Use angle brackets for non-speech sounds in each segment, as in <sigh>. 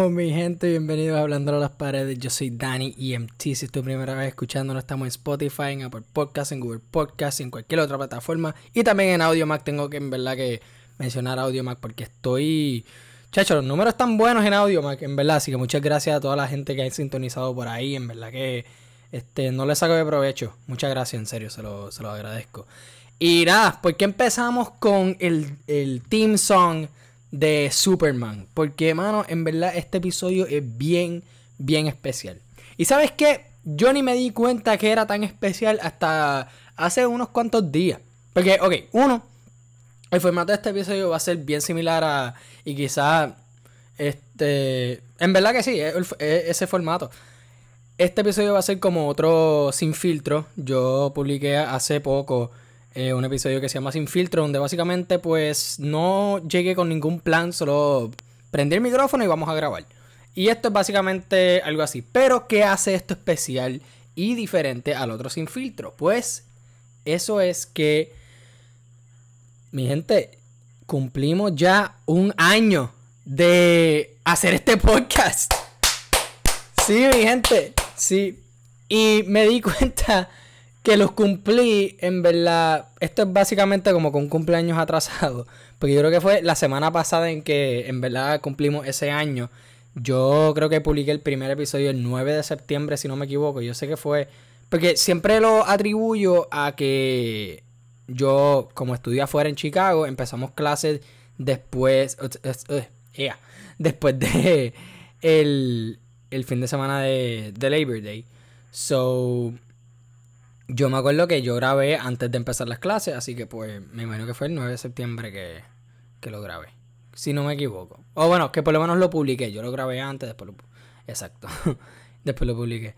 ¿Cómo estamos, mi gente? Bienvenidos a Hablando a las Paredes. Yo soy Dani EMT. Si es tu primera vez escuchando, estamos en Spotify, en Apple Podcasts, en Google Podcasts, en cualquier otra plataforma. Y también en AudioMac. Tengo que, en verdad, que mencionar AudioMac porque estoy... Chacho, los números están buenos en AudioMac, en verdad. Así que muchas gracias a toda la gente que ha sintonizado por ahí. En verdad que este, no le saco de provecho. Muchas gracias, en serio, se lo, se lo agradezco. Y nada, ¿por qué empezamos con el, el team song de Superman? Porque, mano, en verdad este episodio es bien, bien especial. ¿Y sabes qué? Yo ni me di cuenta que era tan especial hasta hace unos cuantos días. Porque, ok, uno, el formato de este episodio va a ser bien similar a. Y quizás. Este. En verdad que sí, es ese formato. Este episodio va a ser como otro sin filtro. Yo publiqué hace poco eh, un episodio que se llama Sin filtro, donde básicamente pues no llegué con ningún plan, solo prendí el micrófono y vamos a grabar. Y esto es básicamente algo así. Pero ¿qué hace esto especial y diferente al otro sin filtro? Pues eso es que, mi gente, cumplimos ya un año de hacer este podcast. Sí, mi gente. Sí. Y me di cuenta que los cumplí, en verdad. Esto es básicamente como con cumpleaños atrasado. <laughs> Porque yo creo que fue la semana pasada en que en verdad cumplimos ese año. Yo creo que publiqué el primer episodio el 9 de septiembre, si no me equivoco. Yo sé que fue. Porque siempre lo atribuyo a que yo, como estudié afuera en Chicago, empezamos clases después. <laughs> después de el, el fin de semana de, de Labor Day. So, yo me acuerdo que yo grabé antes de empezar las clases, así que pues me imagino que fue el 9 de septiembre que, que lo grabé. Si no me equivoco. O bueno, que por lo menos lo publiqué. Yo lo grabé antes, después lo... Exacto. <laughs> después lo publiqué.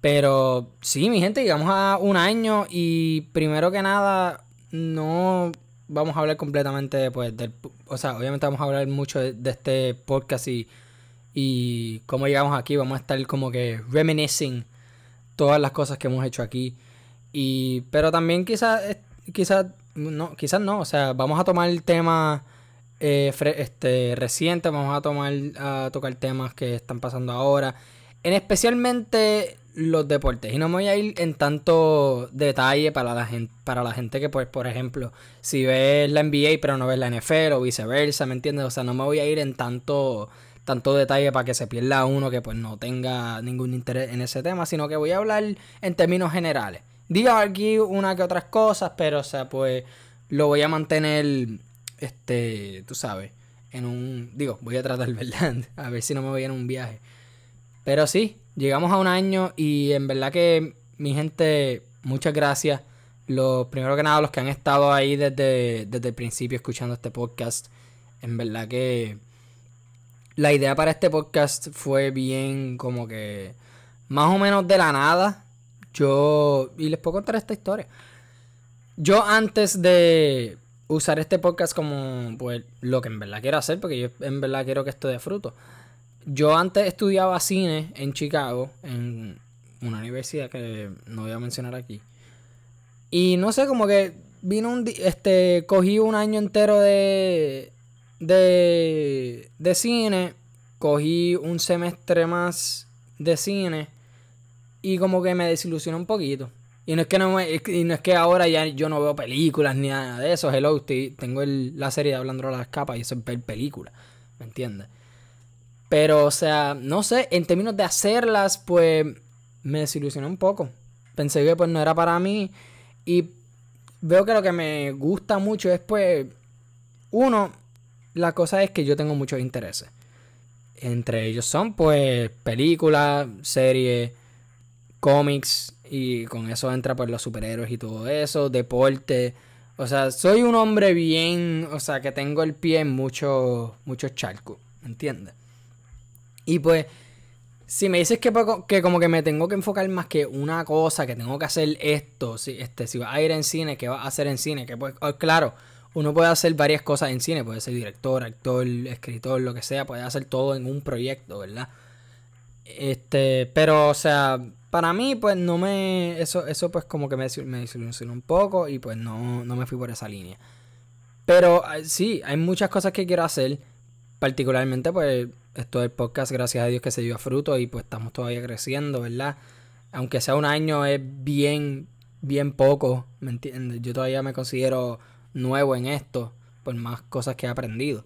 Pero sí, mi gente, llegamos a un año y primero que nada, no vamos a hablar completamente pues, del... O sea, obviamente vamos a hablar mucho de este podcast y y cómo llegamos aquí. Vamos a estar como que reminiscing todas las cosas que hemos hecho aquí. Y, pero también quizás, quizás, no, quizás no. O sea, vamos a tomar temas eh, este, recientes, vamos a tomar, a tocar temas que están pasando ahora. En especialmente los deportes. Y no me voy a ir en tanto detalle para la gente, para la gente que, pues, por ejemplo, si ves la NBA pero no ves la NFL o viceversa, ¿me entiendes? O sea, no me voy a ir en tanto tanto detalle para que se pierda uno que pues no tenga ningún interés en ese tema, sino que voy a hablar en términos generales. Digo aquí una que otras cosas, pero o sea, pues lo voy a mantener, este, tú sabes, en un, digo, voy a tratar, <laughs> ¿verdad? A ver si no me voy en un viaje. Pero sí, llegamos a un año y en verdad que mi gente, muchas gracias. Los, primero que nada, los que han estado ahí desde, desde el principio escuchando este podcast. En verdad que la idea para este podcast fue bien como que más o menos de la nada. Yo, y les puedo contar esta historia. Yo antes de usar este podcast como pues lo que en verdad quiero hacer, porque yo en verdad quiero que esto dé fruto. Yo antes estudiaba cine en Chicago, en una universidad que no voy a mencionar aquí. Y no sé, como que vino un este cogí un año entero de de, de cine, cogí un semestre más de cine y como que me desilusionó un poquito. Y no es que no, no es que ahora ya yo no veo películas ni nada de eso. Hello, tengo la serie de Hablando de las capas y eso es ver películas. ¿Me entiendes? Pero, o sea, no sé, en términos de hacerlas, pues me desilusionó un poco. Pensé que pues no era para mí. Y veo que lo que me gusta mucho es pues, uno, la cosa es que yo tengo muchos intereses. Entre ellos son pues películas, series, cómics y con eso entra pues los superhéroes y todo eso, deporte. O sea, soy un hombre bien, o sea, que tengo el pie en muchos muchos charcos, ¿me entiendes? Y pues si me dices que, que, como que me tengo que enfocar más que una cosa, que tengo que hacer esto, si, este, si vas a ir en cine, ¿qué vas a hacer en cine? Que pues, oh, claro, uno puede hacer varias cosas en cine, puede ser director, actor, escritor, lo que sea, puede hacer todo en un proyecto, ¿verdad? Este, pero, o sea, para mí, pues no me. Eso, eso pues como que me, me un poco y pues no, no me fui por esa línea. Pero sí, hay muchas cosas que quiero hacer. Particularmente, pues, esto del podcast, gracias a Dios que se dio a fruto y pues estamos todavía creciendo, ¿verdad? Aunque sea un año es bien, bien poco, ¿me entiendes? Yo todavía me considero nuevo en esto, por más cosas que he aprendido.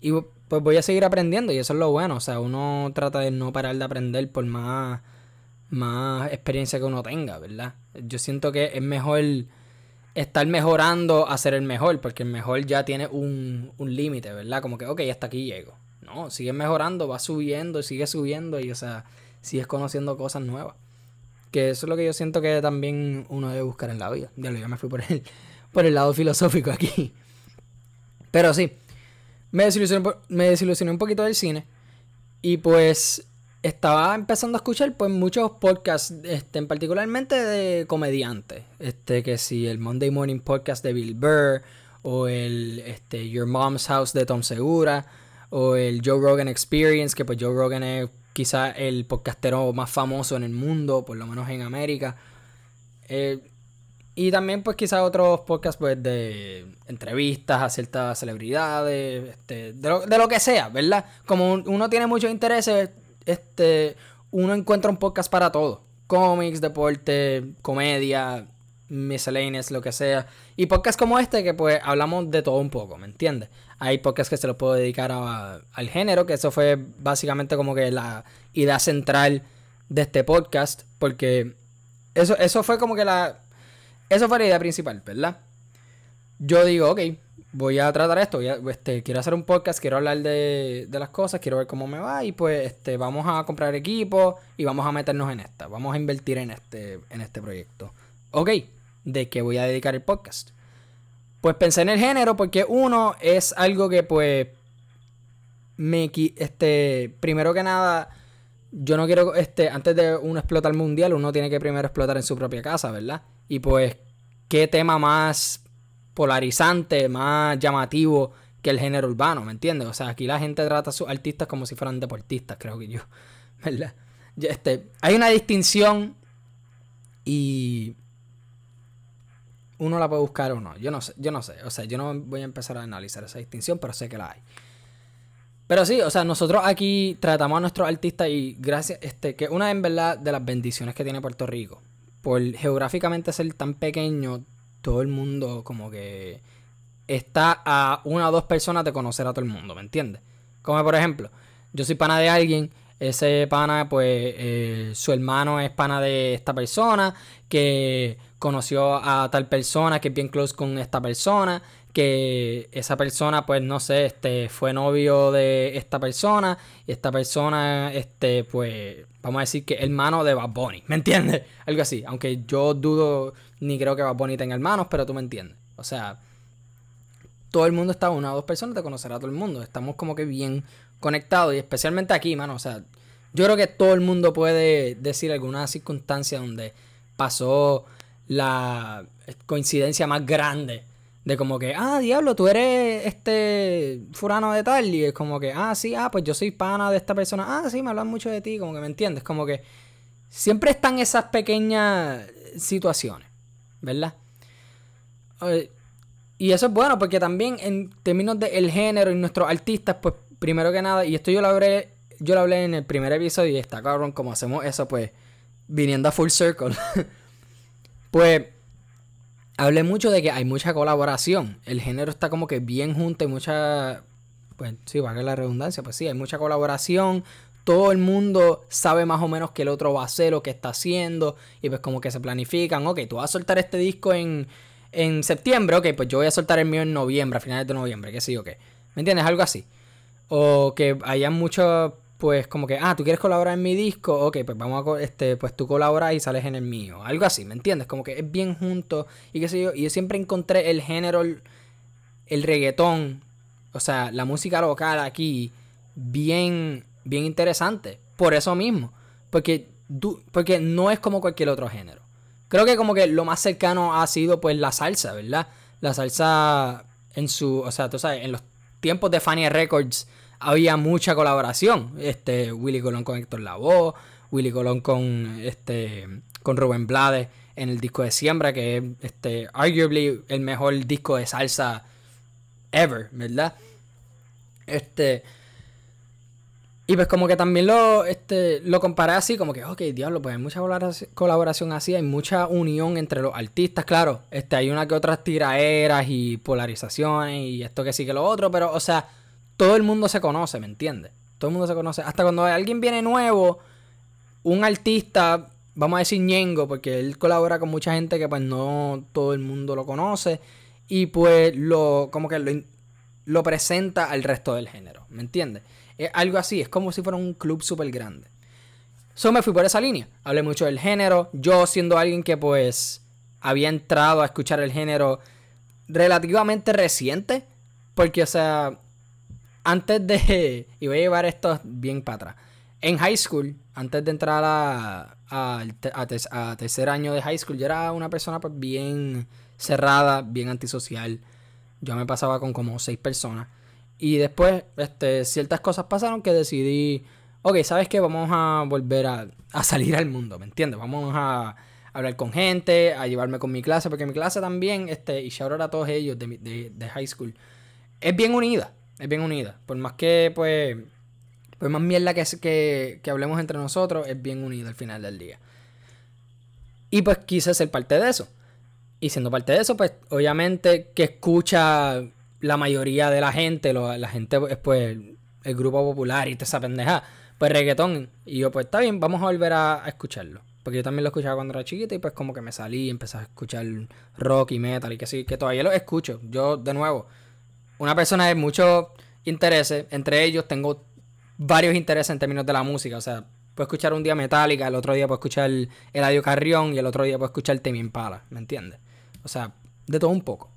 Y pues voy a seguir aprendiendo y eso es lo bueno, o sea, uno trata de no parar de aprender por más, más experiencia que uno tenga, ¿verdad? Yo siento que es mejor estar mejorando a ser el mejor, porque el mejor ya tiene un, un límite, ¿verdad? Como que, ok, hasta aquí llego. No, sigues mejorando, vas subiendo, sigue subiendo y, o sea, sigues conociendo cosas nuevas. Que eso es lo que yo siento que también uno debe buscar en la vida. Ya lo ya me fui por el, <laughs> por el lado filosófico aquí. Pero sí, me desilusioné, me desilusioné un poquito del cine. Y pues estaba empezando a escuchar pues muchos podcasts, este, particularmente de comediantes. Este, que si el Monday Morning Podcast de Bill Burr, o el este, Your Mom's House de Tom Segura, o el Joe Rogan Experience, que pues Joe Rogan es quizá el podcastero más famoso en el mundo, por lo menos en América. Eh, y también pues quizá otros podcasts pues de entrevistas a ciertas celebridades, este, de, lo, de lo que sea, ¿verdad? Como uno tiene muchos intereses este, uno encuentra un podcast para todo. Cómics, deporte, comedia, miscellaneous, lo que sea. Y podcasts como este que pues hablamos de todo un poco, ¿me entiendes? Hay podcasts que se los puedo dedicar al género, que eso fue básicamente como que la idea central de este podcast, porque eso, eso fue como que la... Eso fue la idea principal, ¿verdad? Yo digo, ok, voy a tratar esto, este, quiero hacer un podcast, quiero hablar de, las cosas, quiero ver cómo me va y pues este, vamos a comprar equipo y vamos a meternos en esta, vamos a invertir en este, en este proyecto. Ok, ¿de qué voy a dedicar el podcast? Pues pensé en el género porque uno es algo que pues me este primero que nada yo no quiero este antes de uno explotar mundial uno tiene que primero explotar en su propia casa, ¿verdad? Y pues qué tema más polarizante, más llamativo que el género urbano, ¿me entiendes? O sea, aquí la gente trata a sus artistas como si fueran deportistas, creo que yo, <laughs> ¿verdad? Este, hay una distinción y uno la puede buscar o no. Yo no sé, yo no sé. O sea, yo no voy a empezar a analizar esa distinción, pero sé que la hay. Pero sí, o sea, nosotros aquí tratamos a nuestros artistas y gracias, este, que una en verdad de las bendiciones que tiene Puerto Rico, por geográficamente ser tan pequeño, todo el mundo como que está a una o dos personas de conocer a todo el mundo, ¿me entiendes? Como por ejemplo, yo soy pana de alguien, ese pana, pues eh, su hermano es pana de esta persona, que conoció a tal persona, que es bien close con esta persona, que esa persona, pues no sé, este, fue novio de esta persona, y esta persona, este, pues, vamos a decir que hermano de Bad Bunny, ¿me entiendes? Algo así, aunque yo dudo ni creo que Bad Bunny tenga hermanos, pero tú me entiendes. O sea, todo el mundo está una o dos personas de conocer a todo el mundo. Estamos como que bien conectados y especialmente aquí, mano. O sea, yo creo que todo el mundo puede decir alguna circunstancia donde pasó la coincidencia más grande de como que, ah, diablo, tú eres este furano de tal. Y es como que, ah, sí, ah, pues yo soy pana de esta persona. Ah, sí, me hablan mucho de ti, como que me entiendes. Como que siempre están esas pequeñas situaciones, ¿verdad? Y eso es bueno porque también en términos del género y nuestros artistas, pues primero que nada, y esto yo lo hablé, yo lo hablé en el primer episodio y está cabrón como hacemos eso, pues viniendo a full circle. <laughs> pues hablé mucho de que hay mucha colaboración. El género está como que bien junto y mucha. Pues sí, va a la redundancia. Pues sí, hay mucha colaboración. Todo el mundo sabe más o menos que el otro va a hacer lo que está haciendo. Y pues como que se planifican. Ok, tú vas a soltar este disco en, en septiembre. Ok, pues yo voy a soltar el mío en noviembre, a finales de noviembre. Que sí, ok. ¿Me entiendes? Algo así. O que haya mucho pues como que, ah, tú quieres colaborar en mi disco, ok, pues vamos a, este, pues tú colaboras y sales en el mío. Algo así, ¿me entiendes? Como que es bien junto y qué sé yo. Y yo siempre encontré el género, el, reggaetón, o sea, la música local aquí, bien, bien interesante. Por eso mismo. Porque, porque no es como cualquier otro género. Creo que como que lo más cercano ha sido pues la salsa, ¿verdad? La salsa en su, o sea, tú sabes, en los tiempos de Fania Records había mucha colaboración. Este, Willy Colón con Héctor Lavoe, Willy Colón con este con Rubén Blades en el disco de Siembra, que es este, arguably el mejor disco de salsa ever, ¿verdad? Este. Y pues como que también lo, este, lo comparé así, como que, ok, diablo, pues hay mucha colaboración así, hay mucha unión entre los artistas, claro, este, hay una que otras tiraeras y polarizaciones y esto que sí que lo otro, pero, o sea, todo el mundo se conoce, ¿me entiendes? Todo el mundo se conoce. Hasta cuando alguien viene nuevo, un artista, vamos a decir Ñengo, porque él colabora con mucha gente que pues no todo el mundo lo conoce, y pues lo, como que lo, lo presenta al resto del género, ¿me entiendes? Es algo así, es como si fuera un club súper grande. So me fui por esa línea. Hablé mucho del género. Yo siendo alguien que pues había entrado a escuchar el género relativamente reciente. Porque, o sea, antes de... <laughs> Y voy a llevar esto bien para atrás. En high school, antes de entrar a, a, tercer año de high school, yo era una persona pues bien cerrada, bien antisocial. Yo me pasaba con como seis personas. Y después, este, ciertas cosas pasaron que decidí, ok, ¿sabes qué? Vamos a volver a, salir al mundo, ¿me entiendes? Vamos a hablar con gente, a llevarme con mi clase, porque mi clase también, este, y shout a todos ellos de, de, high school, es bien unida, es bien unida. Por más que, pues, pues más mierda que, que, que hablemos entre nosotros, es bien unida al final del día. Y pues quise ser parte de eso. Y siendo parte de eso, pues obviamente que escucha la mayoría de la gente, la gente es pues el grupo popular y te esa pendeja, pues reggaetón. Y yo pues está bien, vamos a volver a, escucharlo. Porque yo también lo escuchaba cuando era chiquito y pues como que me salí y empecé a escuchar rock y metal y que sí, que todavía lo escucho. Yo de nuevo, una persona de muchos intereses, entre ellos tengo varios intereses en términos de la música, o sea, puedo escuchar un día Metallica, el otro día puedo escuchar Eladio Carrión y el otro día puedo escuchar Temi Impala, ¿me entiendes? O sea, de todo un poco.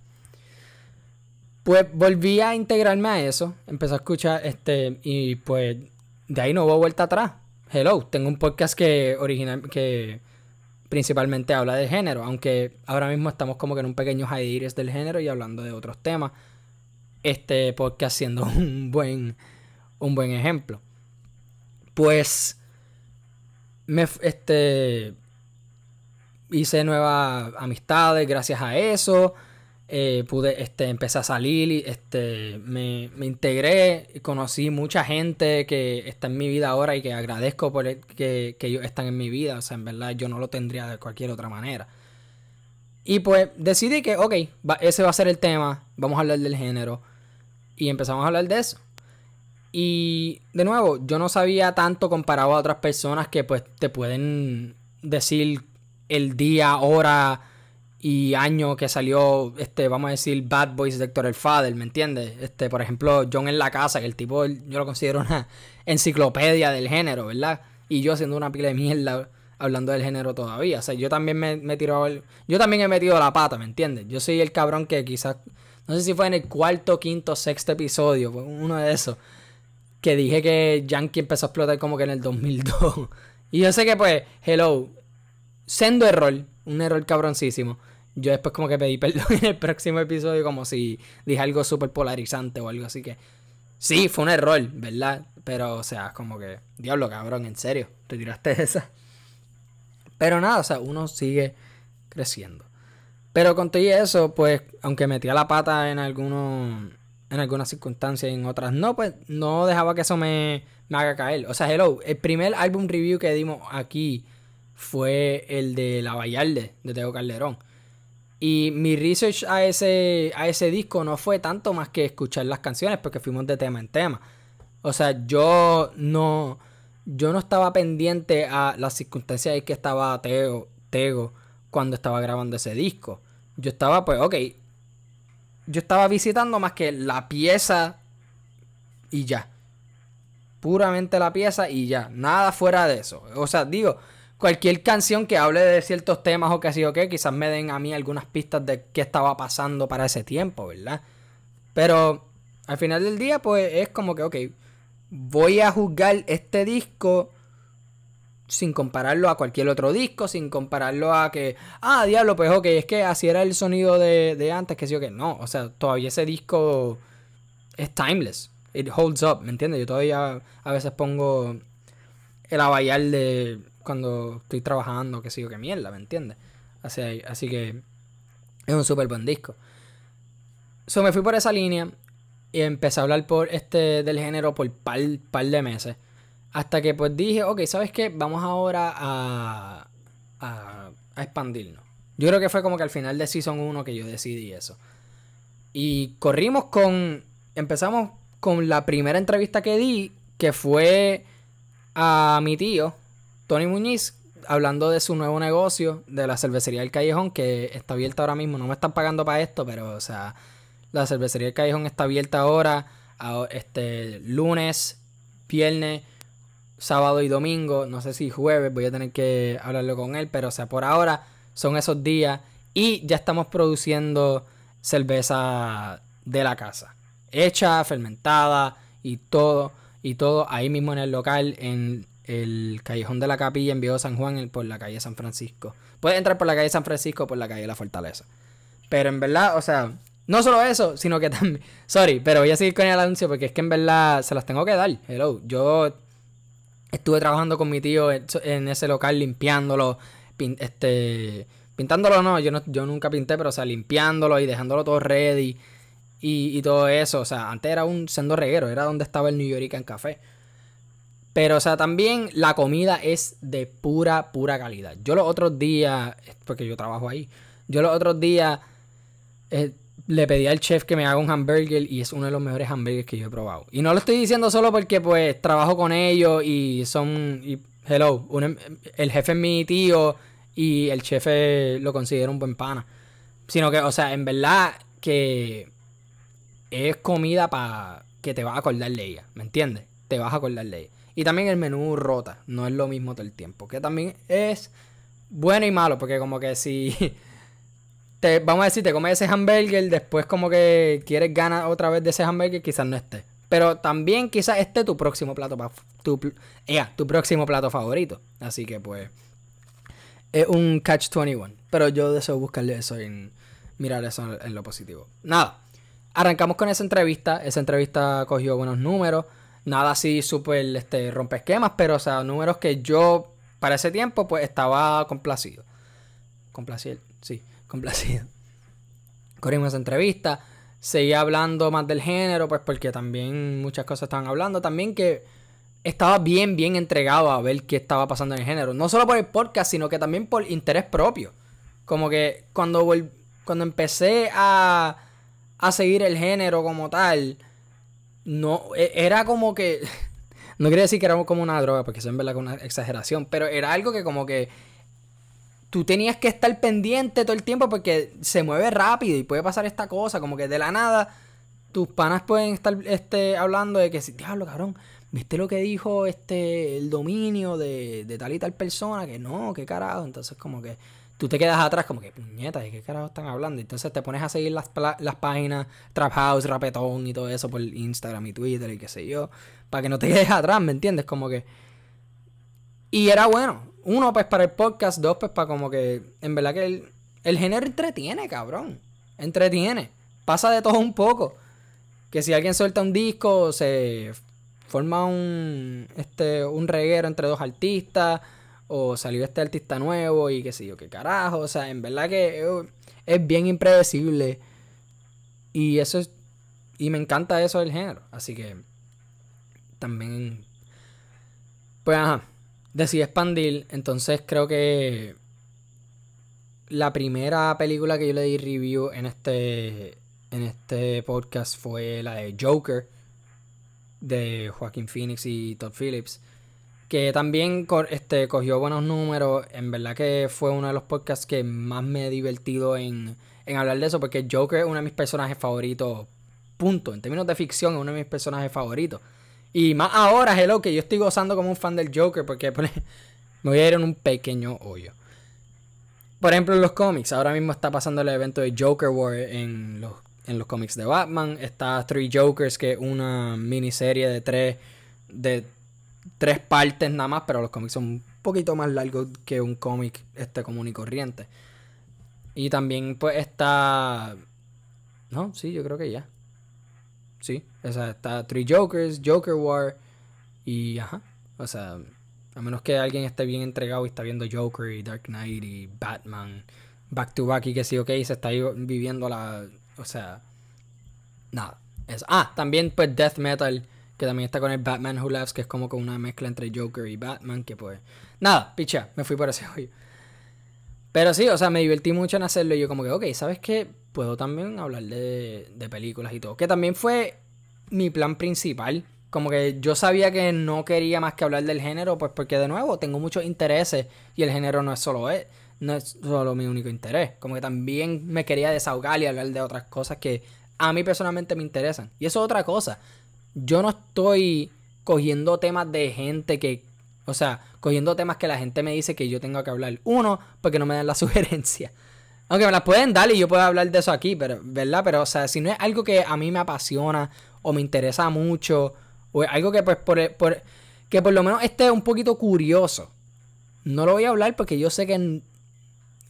Pues volví a integrarme a eso, empecé a escuchar este y pues de ahí no hubo vuelta atrás. Hello, tengo un podcast que original que principalmente habla de género, aunque ahora mismo estamos como que en un pequeño hiatus del género y hablando de otros temas. Este podcast siendo <laughs> un buen un buen ejemplo. Pues me este hice nuevas amistades gracias a eso. Eh, pude, este, empecé a salir, y este, me, me integré, conocí mucha gente que está en mi vida ahora y que agradezco por que, ellos están en mi vida, o sea, en verdad yo no lo tendría de cualquier otra manera. Y pues decidí que, ok, ese va a ser el tema, vamos a hablar del género. Y empezamos a hablar de eso. Y de nuevo, yo no sabía tanto comparado a otras personas que pues te pueden decir el día, hora, y año que salió, este, vamos a decir, Bad Boys de Héctor el Father, ¿me entiendes? Este, por ejemplo, John en la casa, que el tipo yo lo considero una <laughs> enciclopedia del género, ¿verdad? Y yo haciendo una pila de mierda hablando del género todavía. O sea, yo también me, me tiro Yo también he metido la pata, ¿me entiendes? Yo soy el cabrón que quizás... No sé si fue en el cuarto, quinto, sexto episodio, uno de esos, que dije que Yankee empezó a explotar como que en el 2002. <laughs> y yo sé que pues, hello, sendo error, un error cabroncísimo. Yo después como que pedí perdón <laughs> en el próximo episodio como si dije algo súper polarizante o algo así que... Sí, fue un error, ¿verdad? Pero, o sea, como que... Diablo, cabrón, en serio. Te tiraste esa. Pero nada, o sea, uno sigue creciendo. Pero con todo eso, pues, aunque metía la pata en algunos... En algunas circunstancias y en otras no, pues no dejaba que eso me, me haga caer. O sea, hello, el primer álbum review que dimos aquí fue el de La Vallarde, de Teo Calderón. Y mi research a ese, a ese disco no fue tanto más que escuchar las canciones, porque fuimos de tema en tema. O sea, yo no, yo no estaba pendiente a las circunstancias en que estaba Teo, Tego cuando estaba grabando ese disco. Yo estaba, pues, ok. Yo estaba visitando más que la pieza y ya. Puramente la pieza y ya. Nada fuera de eso. O sea, digo, cualquier canción que hable de ciertos temas o que así o qué, quizás me den a mí algunas pistas de qué estaba pasando para ese tiempo, ¿verdad? Pero al final del día, pues es como que, ok, voy a juzgar este disco sin compararlo a cualquier otro disco, sin compararlo a que, ah, diablo, pues ok, es que así era el sonido de, de antes, que sí o que no, o sea, todavía ese disco es timeless, it holds up, ¿me entiendes? Yo todavía a veces pongo el abayal de cuando estoy trabajando, que sigo que mierda, ¿me entiendes? Así, así que es un súper buen disco. So me fui por esa línea y empecé a hablar por este del género por par, par de meses. Hasta que pues dije, ok, ¿sabes qué? Vamos ahora a, a, a expandirnos. Yo creo que fue como que al final de Season 1 que yo decidí eso. Y corrimos con... Empezamos con la primera entrevista que di, que fue a mi tío, Tony Muñiz, hablando de su nuevo negocio, de la cervecería del Callejón, que está abierta ahora mismo. No me están pagando para esto, pero, o sea, la cervecería del Callejón está abierta ahora, este, lunes, viernes, sábado y domingo. No sé si jueves, voy a tener que hablarlo con él, pero, o sea, por ahora son esos días. Y ya estamos produciendo cerveza de la casa. Hecha, fermentada y todo y todo ahí mismo en el local, en el Callejón de la Capilla en Viejo San Juan, por la calle San Francisco. Puedes entrar por la calle San Francisco o por la calle La Fortaleza. Pero en verdad, o sea, no solo eso, sino que también. <laughs> Sorry, pero voy a seguir con el anuncio porque es que en verdad se las tengo que dar. Hello. Yo estuve trabajando con mi tío en ese local limpiándolo. este. Pintándolo no, yo no, yo nunca pinté, pero o sea, limpiándolo y dejándolo todo ready y, todo eso. O sea, antes era un sendo reguero, era donde estaba el New en Café. Pero, o sea, también la comida es de pura, pura calidad. Yo los otros días, porque yo trabajo ahí, yo los otros días eh, le pedí al chef que me haga un hamburger y es uno de los mejores hamburgers que yo he probado. Y no lo estoy diciendo solo porque, pues, trabajo con ellos y son. Hello, em, el jefe es mi tío y el chef lo considero un buen pana. Sino que, o sea, en verdad que es comida para que te vas a acordar de ella, ¿me entiendes? Te vas a acordar de ella. Y también el menú rota, no es lo mismo todo el tiempo, que también es bueno y malo, porque como que si <laughs> te, vamos a decir, te comes ese hamburger, después como que quieres ganar otra vez de ese hamburger, quizás no esté. Pero también quizás esté tu próximo plato, tu, tu próximo plato favorito. Así que pues es un catch 21. Pero yo deseo buscarle eso en mirar eso en lo positivo. Nada. Arrancamos con esa entrevista. Esa entrevista cogió buenos números. Nada así súper este, rompe esquemas, pero o sea, números que yo para ese tiempo pues estaba complacido. Complacido, sí, <laughs> complacido. Corrimos esa entrevista. Seguía hablando más del género, pues porque también muchas cosas estaban hablando. También que estaba bien, bien entregado a ver qué estaba pasando en el género. No solo por el podcast, sino que también por interés propio. Como que cuando, cuando empecé a a seguir el género como tal, no, e, era como que, <laughs> no quería decir que era como una droga, porque eso es en verdad una exageración, pero era algo que como que tú tenías que estar pendiente todo el tiempo porque se mueve rápido y puede pasar esta cosa, como que de la nada tus panas pueden estar este, hablando de que, diablo, cabrón, ¿viste lo que dijo este el dominio de, de tal y tal persona? Que no, qué carajo, entonces como que tú te quedas atrás como que, puñeta, ¿de qué carajo están hablando? Entonces te pones a seguir las, las páginas Trap House, Rapetón y todo eso por Instagram y Twitter y qué sé yo, para que no te <laughs> quedes atrás, ¿me entiendes? Como que... Y era bueno. Uno, pues para el podcast, dos, pues para como que, en verdad que el, el género entretiene, cabrón. Entretiene. Pasa de todo un poco. Que si alguien suelta un disco, se forma un, este, un reguero entre dos artistas o salió este artista nuevo y qué sé yo, qué carajo. O sea, en verdad que es bien impredecible. Y eso es. Y me encanta eso del género. Así que. También. Pues ajá. Decidí expandir. Entonces creo que. La primera película que yo le di review en este. En este podcast fue la de Joker. De Joaquín Phoenix y Todd Phillips que también este, cogió buenos números. En verdad que fue uno de los podcasts que más me he divertido en, hablar de eso, porque Joker es uno de mis personajes favoritos, punto. En términos de ficción, es uno de mis personajes favoritos. Y más ahora, hello, que yo estoy gozando como un fan del Joker, porque <laughs> me voy a ir en un pequeño hoyo. Por ejemplo, en los cómics, ahora mismo está pasando el evento de Joker War en los, en los cómics de Batman. Está Three Jokers, que es una miniserie de tres, de tres partes nada más, pero los cómics son un poquito más largos que un cómic este común y corriente. Y también pues está... No, sí, yo creo que ya. Sí, o está Three Jokers, Joker War y ajá. O sea, a menos que alguien esté bien entregado y está viendo Joker y Dark Knight y Batman back to back y que sí, ok, se está viviendo la... O sea, nada. Ah, también pues Death Metal Que también está con el Batman Who Laughs, que es como con una mezcla entre Joker y Batman, que pues... Nada, picha, me fui por ese hoyo. Pero sí, o sea, me divertí mucho en hacerlo y yo como que, ok, ¿sabes qué? Puedo también hablar de, de películas y todo. Que también fue mi plan principal. Como que yo sabía que no quería más que hablar del género, pues porque de nuevo tengo muchos intereses y el género no es solo es, no es solo mi único interés. Como que también me quería desahogar y hablar de otras cosas que a mí personalmente me interesan. Y eso es otra cosa. Yo no estoy cogiendo temas de gente que, o sea, cogiendo temas que la gente me dice que yo tengo que hablar. Uno, porque no me dan la <laughs> sugerencia. Aunque me las pueden dar y yo puedo hablar de eso aquí, pero, ¿verdad? Pero, o sea, si no es algo que a mí me apasiona o me interesa mucho, o es algo que, pues, por, por, que por lo menos esté un poquito curioso, no lo voy a hablar porque yo sé que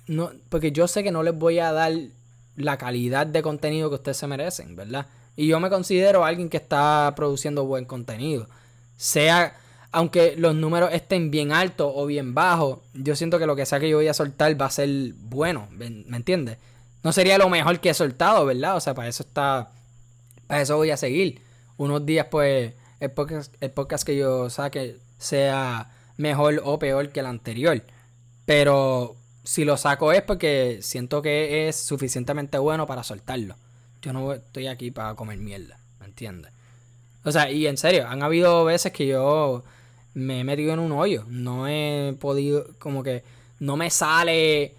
no, porque yo sé que no les voy a dar la calidad de contenido que ustedes se merecen, ¿verdad? Y yo me considero alguien que está produciendo buen contenido. Sea aunque los números estén bien altos o bien bajos, yo siento que lo que sea que yo voy a soltar va a ser bueno, ¿me entiendes? No sería lo mejor que he soltado, ¿verdad? O sea, para eso está, para eso voy a seguir. Unos días, pues, el podcast, el podcast que yo saque sea mejor o peor que el anterior. Pero si lo saco es porque siento que es suficientemente bueno para soltarlo. Yo no estoy aquí para comer mierda, ¿me entiendes? O sea, y en serio, han habido veces que yo me he metido en un hoyo. No he podido, como que no me sale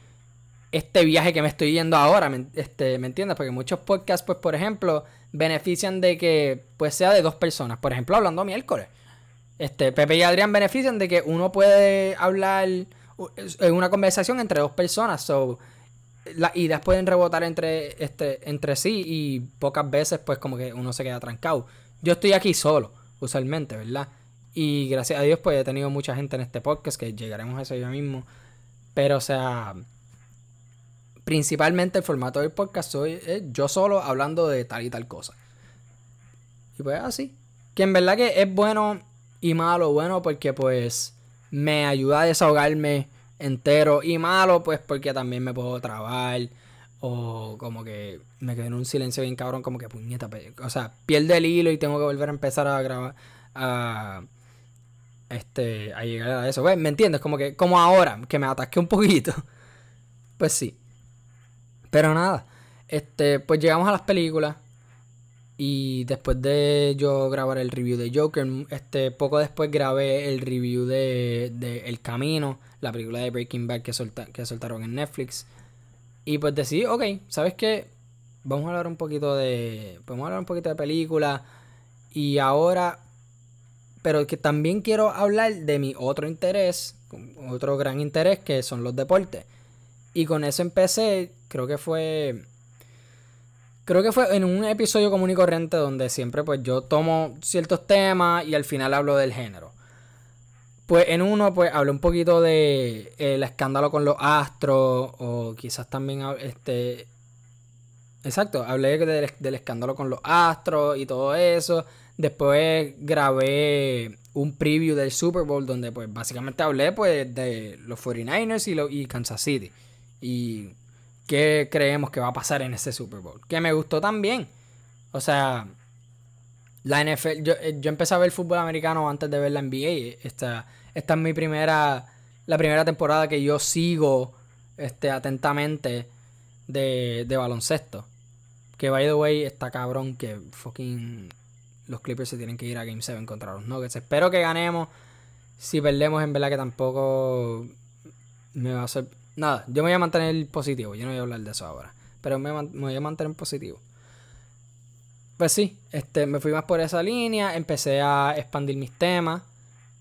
este viaje que me estoy yendo ahora, ¿me, este, ¿me entiendes? Porque muchos podcasts, pues, por ejemplo, benefician de que, pues, sea de dos personas. Por ejemplo, hablando miércoles. Este, Pepe y Adrián benefician de que uno puede hablar en una conversación entre dos personas. So, las ideas pueden rebotar entre, este, entre sí y pocas veces, pues, como que uno se queda trancado. Yo estoy aquí solo, usualmente, ¿verdad? Y gracias a Dios, pues he tenido mucha gente en este podcast, que llegaremos a eso yo mismo. Pero, o sea, principalmente el formato del podcast soy yo solo hablando de tal y tal cosa. Y pues así. Que en verdad que es bueno y malo. Bueno porque pues me ayuda a desahogarme entero. Y malo pues porque también me puedo trabar. O como que me quedo en un silencio bien cabrón. Como que puñeta. O sea, pierde el hilo y tengo que volver a empezar a grabar. A, este, a llegar a eso. ¿Me entiendes? Como que, como ahora, que me atasqué un poquito. <laughs> Pues sí. Pero nada. Este, pues llegamos a las películas. Y después de yo grabar el review de Joker, este, poco después grabé el review de El Camino, la película de Breaking Bad que, soltaron en Netflix. Y pues decidí, ok, ¿sabes qué? Vamos a hablar un poquito de. Podemos hablar un poquito de película. Y ahora pero que también quiero hablar de mi otro interés, otro gran interés, que son los deportes. Y con eso empecé, creo que fue... Creo que fue en un episodio común y corriente donde siempre pues yo tomo ciertos temas y al final hablo del género. Pues en uno pues hablé un poquito de el escándalo con los astros o quizás también este exacto, hablé del, escándalo con los astros y todo eso. Después grabé un preview del Super Bowl donde pues básicamente hablé pues de los 49ers y, lo, y Kansas City. Y qué creemos que va a pasar en ese Super Bowl. Que me gustó también. O sea, la NFL, yo, eh, yo empecé a ver fútbol americano antes de ver la NBA. Esta, esta es mi primera, la primera temporada que yo sigo este, atentamente de, de baloncesto. Que by the way, está cabrón que fucking los Clippers se tienen que ir a Game 7 contra los Nuggets. Espero que ganemos. Si perdemos, en verdad que tampoco me va a hacer. Nada, yo me voy a mantener positivo. Yo no voy a hablar de eso ahora. Pero me, voy a mantener positivo. Pues sí, este, me fui más por esa línea. Empecé a expandir mis temas.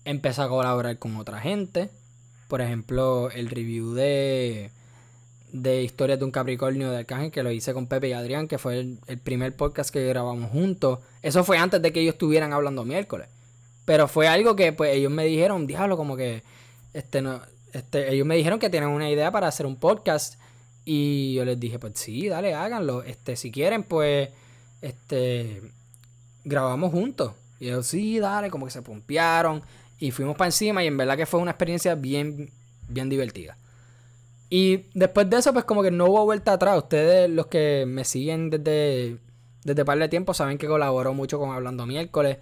Empecé a colaborar con otra gente. Por ejemplo, el review de de Historias de un Capricornio de Arcángel, que lo hice con Pepe y Adrián, que fue el, primer podcast que grabamos juntos. Eso fue antes de que ellos estuvieran hablando miércoles. Pero fue algo que pues ellos me dijeron, diablo, como que este no, este, ellos me dijeron que tienen una idea para hacer un podcast. Y yo les dije, pues sí, dale, háganlo. Este, si quieren, pues, este, grabamos juntos. Y ellos, sí, dale, como que se pompearon. Y fuimos para encima y en verdad que fue una experiencia bien, bien divertida. Y después de eso, pues como que no hubo vuelta atrás. Ustedes, los que me siguen desde, desde par de tiempo, saben que colaboro mucho con Hablando Miércoles.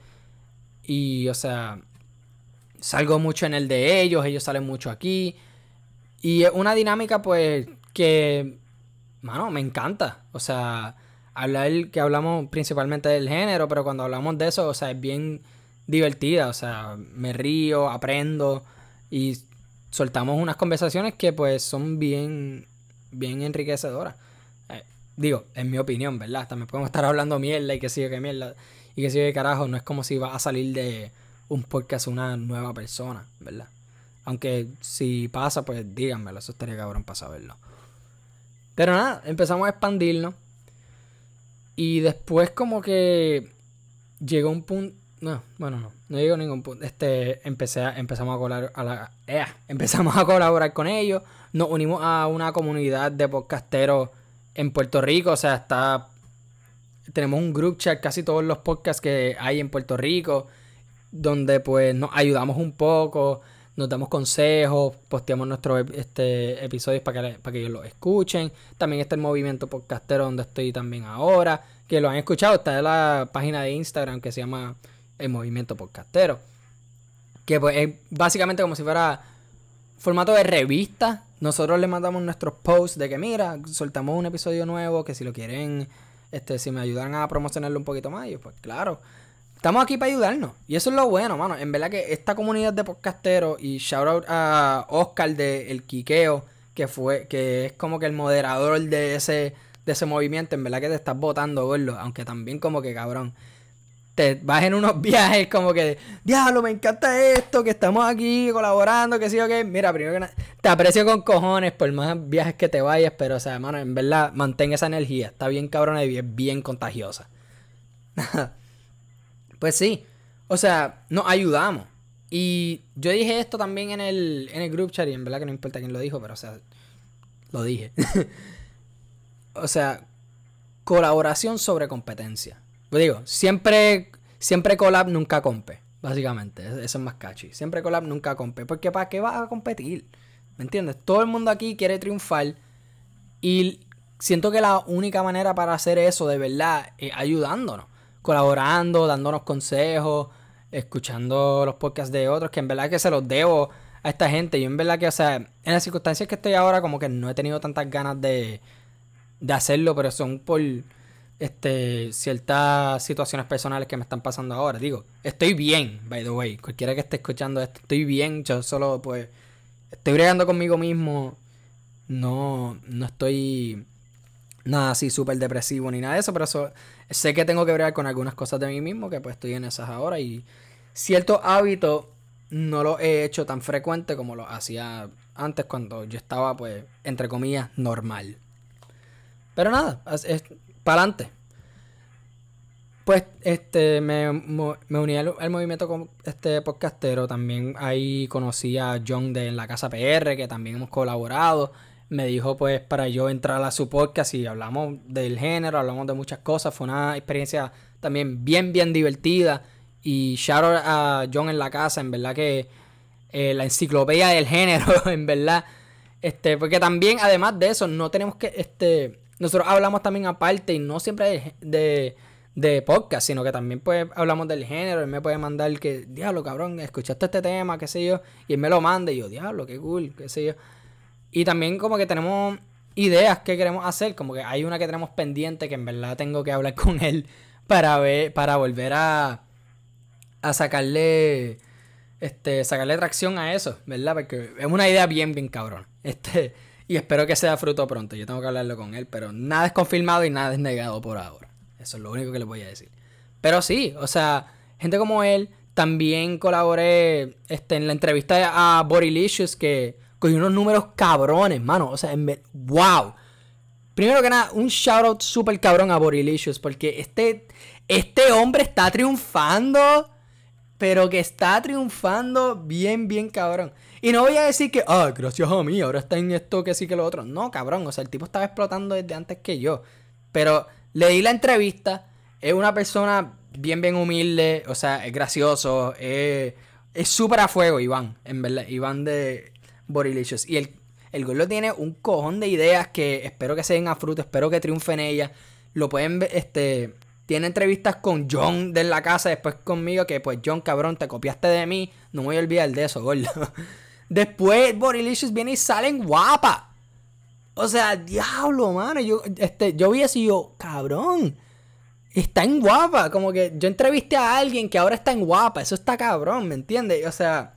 Y, o sea, salgo mucho en el de ellos, ellos salen mucho aquí. Y es una dinámica, pues, que, mano, me encanta. O sea, hablar que hablamos principalmente del género, pero cuando hablamos de eso, o sea, es bien divertida. O sea, me río, aprendo y soltamos unas conversaciones que, pues, son bien, bien enriquecedoras. Eh, digo, en mi opinión, ¿verdad? También podemos estar hablando mierda y que sigue que mierda y que sigue carajo. No es como si va a salir de un podcast una nueva persona, ¿verdad? Aunque si pasa, pues díganmelo, eso estaría cabrón para saberlo. Pero nada, empezamos a expandirnos. Y después como que llegó un punto... No, bueno, no, no llegó a ningún punto. Este, empecé a, empezamos a colaborar, a la, eh, empezamos a colaborar con ellos. Nos unimos a una comunidad de podcasteros en Puerto Rico. O sea, está... Tenemos un group chat, casi todos los podcasts que hay en Puerto Rico. Donde pues nos ayudamos un poco nos damos consejos, posteamos nuestros este, episodios para que, para que ellos los escuchen. También está el movimiento podcastero donde estoy también ahora, que lo han escuchado, está en la página de Instagram que se llama el movimiento podcastero. Que pues es básicamente como si fuera formato de revista. Nosotros le mandamos nuestros posts de que mira, soltamos un episodio nuevo, que si lo quieren, este, si me ayudan a promocionarlo un poquito más, pues claro. Estamos aquí para ayudarnos. Y eso es lo bueno, mano. En verdad que esta comunidad de podcasteros y shout out a Oscar de El Quiqueo, que fue, que es como que el moderador de ese, de ese movimiento, en verdad que te estás votando, gordo. Aunque también como que cabrón. Te vas en unos <laughs> viajes como que, diablo, me encanta esto, que estamos aquí colaborando, que sí o qué. Mira, primero que nada, te aprecio con cojones por más viajes que te vayas, pero o sea, mano, en verdad, mantén esa energía. Está bien cabrona y es bien contagiosa. <laughs> Pues sí, o sea, nos ayudamos. Y yo dije esto también en el, en el group chat y en verdad que no importa quién lo dijo, pero o sea, lo dije. <laughs> o sea, colaboración sobre competencia. Pues digo, siempre, siempre collab, nunca compe. Básicamente, eso es más catchy. Siempre collab, nunca compe. Porque ¿para qué vas a competir? ¿Me entiendes? Todo el mundo aquí quiere triunfar. Y siento que la única manera para hacer eso de verdad es ayudándonos colaborando, dándonos consejos, escuchando los podcasts de otros, que en verdad que se los debo a esta gente. Yo en verdad que, o sea, en las circunstancias que estoy ahora, como que no he tenido tantas ganas de, de hacerlo, pero son por este ciertas situaciones personales que me están pasando ahora. Digo, estoy bien, by the way. Cualquiera que esté escuchando esto, estoy bien. Yo solo, pues, estoy bregando conmigo mismo. No, no estoy nada así súper depresivo ni nada de eso, pero sé que tengo que bregar con algunas cosas de mí mismo, que pues estoy en esas ahora y ciertos hábitos no los he hecho tan frecuente como lo hacía antes cuando yo estaba pues entre comillas normal. Pero nada, es, para adelante. Pues este me, me uní al, movimiento con este podcastero. También ahí conocí a John de la Casa PR, que también hemos colaborado me dijo pues para yo entrar a su podcast y hablamos del género, hablamos de muchas cosas, fue una experiencia también bien, bien divertida. Y shout out a John en la casa, en verdad que eh, la enciclopedia del género, <laughs> en verdad. Este, porque también, además de eso, no tenemos que, este, nosotros hablamos también aparte y no siempre de, de, podcast, sino que también pues hablamos del género. Él me puede mandar que, diablo, cabrón, escuchaste este tema, qué sé yo, y él me lo manda y yo, diablo, qué cool, qué sé yo. Y también como que tenemos ideas que queremos hacer, como que hay una que tenemos pendiente que en verdad tengo que hablar <laughs> con él para ver, para volver a, a sacarle, este, sacarle tracción a eso, ¿verdad? Porque es una idea bien, bien cabrón. Este, y espero que sea fruto pronto. Yo tengo que hablarlo con él, pero nada es confirmado y nada es negado por ahora. Eso es lo único que le voy a decir. Pero sí, o sea, gente como él, también colaboré este, en la entrevista a Borylicious que Cogí unos números cabrones, mano. O sea, en wow. Primero que nada, un shout out súper cabrón a Borilicious. Porque este, este hombre está triunfando. Pero que está triunfando bien, bien cabrón. Y no voy a decir que, ah, gracias a mí, ahora está en esto, que sí, que lo otro. No, cabrón. O sea, el tipo estaba explotando desde antes que yo. Pero le di la entrevista. Es una persona bien, bien humilde. O sea, es gracioso. Es súper a fuego, Iván. En verdad. Iván de Borylicious. Y el, el gordo tiene un cojón de ideas que espero que se den a fruto, espero que triunfen ellas. Lo pueden este, tiene entrevistas con John de la casa, después conmigo, que pues John, cabrón, te copiaste de mí. No me voy a olvidar de eso, gordo. <laughs> Después Borylicious viene y salen guapa. O sea, diablo, mano. Yo, este, yo vi así yo, cabrón. Está en guapa. Como que yo entrevisté a alguien que ahora está en guapa. Eso está cabrón, ¿me entiendes? O sea,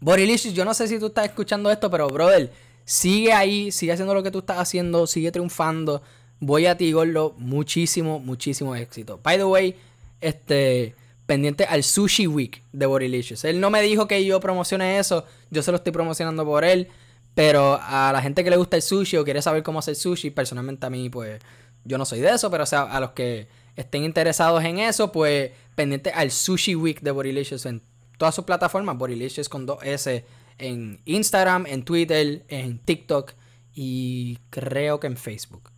Borylicious, yo no sé si tú estás escuchando esto, pero brother, sigue ahí, sigue haciendo lo que tú estás haciendo, sigue triunfando. Voy a ti, Gordo. Muchísimo, muchísimo éxito. By the way, este. Pendiente al Sushi Week de Borylicious. Él no me dijo que yo promocione eso. Yo se lo estoy promocionando por él. Pero a la gente que le gusta el sushi o quiere saber cómo hacer sushi, personalmente a mí, pues, yo no soy de eso, pero o sea, a los que estén interesados en eso, pues, pendiente al Sushi Week de Borylicious en todas sus plataformas, Borylicious con 2S, en Instagram, en Twitter, en TikTok y creo que en Facebook.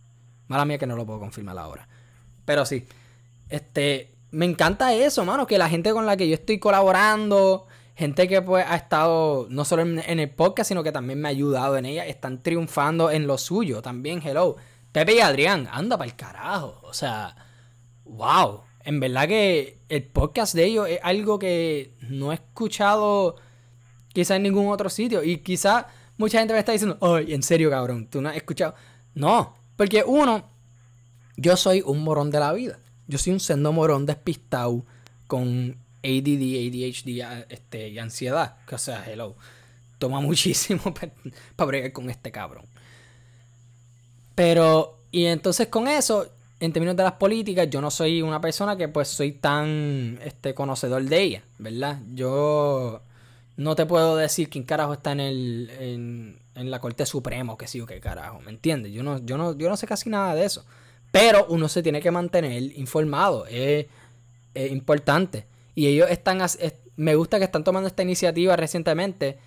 Mala mía que no lo puedo confirmar ahora. Pero sí, este, me encanta eso, mano, que la gente con la que yo estoy colaborando, gente que pues ha estado no solo en, el podcast, sino que también me ha ayudado en ella, están triunfando en lo suyo también, hello. Pepe y Adrián, anda para el carajo, o sea, wow. En verdad que el podcast de ellos es algo que no he escuchado quizá en ningún otro sitio. Y quizá mucha gente me está diciendo, ay, en serio, cabrón, tú no has escuchado. No, porque uno, yo soy un morón de la vida. Yo soy un sendo morón despistado con ADD, ADHD este, y ansiedad. O sea, hello. Toma <laughs> muchísimo para bregar con este cabrón. Pero, y entonces con eso, en términos de las políticas, yo no soy una persona que pues soy tan este, conocedor de ella, ¿verdad? Yo no te puedo decir quién carajo está en el en, en la Corte Suprema o qué sí o qué carajo, ¿me entiendes? Yo no, yo, no, yo no sé casi nada de eso. Pero uno se tiene que mantener informado, es, importante. Y ellos están, me gusta que están tomando esta iniciativa recientemente.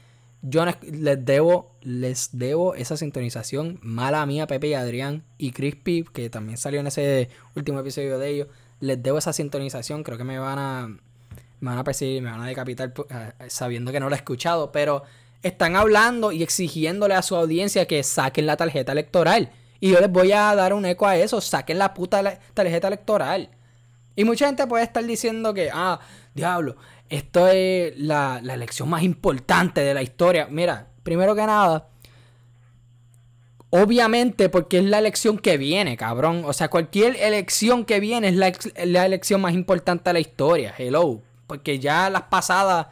Yo les debo, les debo esa sintonización. Mala mía, Pepe y Adrián y Crispy, que también salió en ese último episodio de ellos. Les debo esa sintonización. Creo que me van a me van a perseguir, me van a decapitar eh, sabiendo que no lo he escuchado, pero están hablando y exigiéndole a su audiencia que saquen la tarjeta electoral. Y yo les voy a dar un eco a eso, saquen la puta tarjeta electoral. Y mucha gente puede estar diciendo que, ah, diablo, esto es la, la elección más importante de la historia. Mira, primero que nada, Obviamente, porque es la elección que viene, cabrón. O sea, cualquier elección que viene es la, la, elección más importante de la historia. Hello. Porque ya las pasadas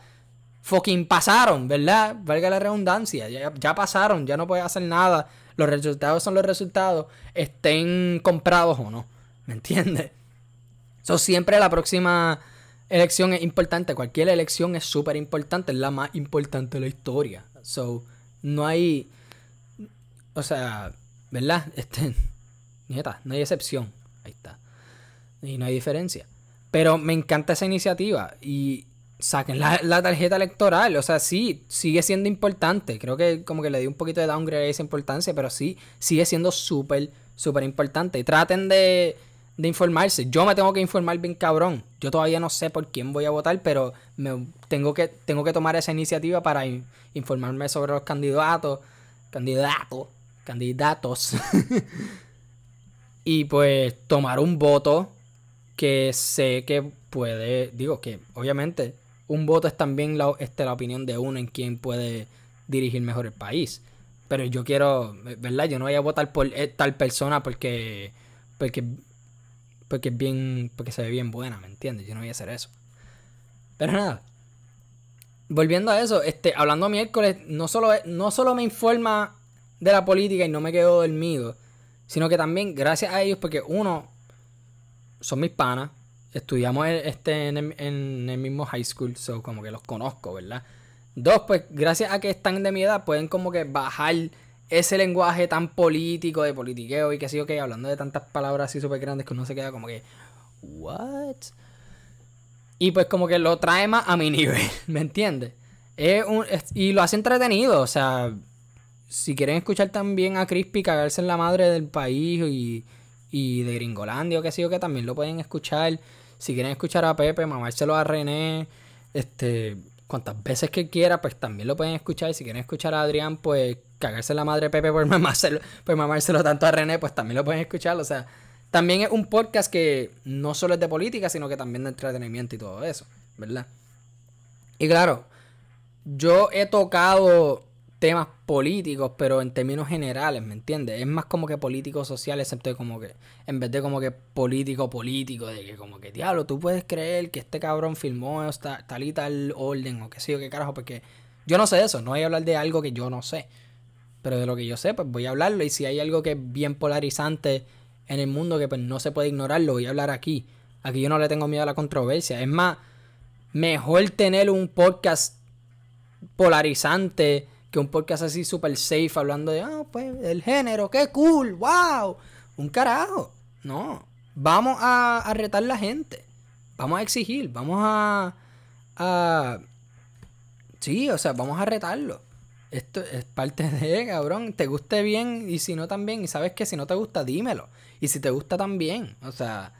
fucking pasaron, ¿verdad? Valga la redundancia. Ya, pasaron, ya no puedes hacer nada. Los resultados son los resultados, estén comprados o no. ¿Me entiendes? So, siempre la próxima elección es importante. Cualquier elección es súper importante. Es la más importante de la historia. So, no hay. O sea, ¿verdad? <laughs> Este. Nieta, no hay excepción. Ahí está. Y no hay diferencia. Pero me encanta esa iniciativa y saquen la, tarjeta electoral. O sea, sí, sigue siendo importante. Creo que como que le di un poquito de downgrade a esa importancia, pero sí, sigue siendo súper, súper importante. Traten de, de informarse. Yo me tengo que informar bien cabrón. Yo todavía no sé por quién voy a votar, pero me, tengo, que, tengo que tomar esa iniciativa para informarme sobre los candidatos. Candidatos. Candidatos. <laughs> y pues tomar un voto que sé que puede, digo que obviamente un voto es también la, este, la opinión de uno en quien puede dirigir mejor el país. Pero yo quiero, ¿verdad? Yo no voy a votar por eh, tal persona porque, porque, porque es bien, porque se ve bien buena, ¿me entiendes? Yo no voy a hacer eso. Pero nada. Volviendo a eso, este, hablando miércoles, no solo, no solo me informa de la política y no me quedo dormido, sino que también gracias a ellos, porque uno, son mis panas. Estudiamos este, en, el, mismo high school, so como que los conozco, ¿verdad? Dos, pues gracias a que están de mi edad, pueden como que bajar ese lenguaje tan político, de politiqueo y que sé que hablando de tantas palabras así súper grandes que uno se queda como que, ¿what? Y pues como que lo trae más a mi <laughs> nivel, ¿me entiendes? Es un, y lo hace entretenido, o sea, si quieren escuchar también a Crispy cagarse en la madre del país y y de Gringolandia o qué sé yo que también lo pueden escuchar. Si quieren escuchar a Pepe, mamárselo a René, este, cuantas veces que quiera, pues también lo pueden escuchar. Si quieren escuchar a Adrián, pues cagarse la madre Pepe por <laughs> mamárselo, por mamárselo tanto a René, pues también lo pueden escuchar. O sea, también es un podcast que no solo es de política, sino que también de entretenimiento y todo eso, ¿verdad? Y claro, yo he tocado temas políticos, pero en términos generales, ¿me entiendes? Es más como que político social, excepto como que, en vez de como que político político, de que como que, diablo, tú puedes creer que este cabrón filmó tal y tal orden, o qué sé yo, qué carajo, porque yo no sé eso, no voy a hablar de algo que yo no sé. Pero de lo que yo sé, pues voy a hablarlo, y si hay algo que es bien polarizante en el mundo que pues no se puede ignorar, lo voy a hablar aquí. Aquí yo no le tengo miedo a la controversia. Es más, mejor tener un podcast polarizante que un podcast así super safe hablando de, ah, pues el género, qué cool, wow. Un carajo. No. Vamos a, a retar la gente. Vamos a exigir, vamos a, a... Sí, o sea, vamos a retarlo. Esto es parte de, cabrón. Te guste bien y si no también. Y sabes que si no te gusta, dímelo. Y si te gusta también. O sea,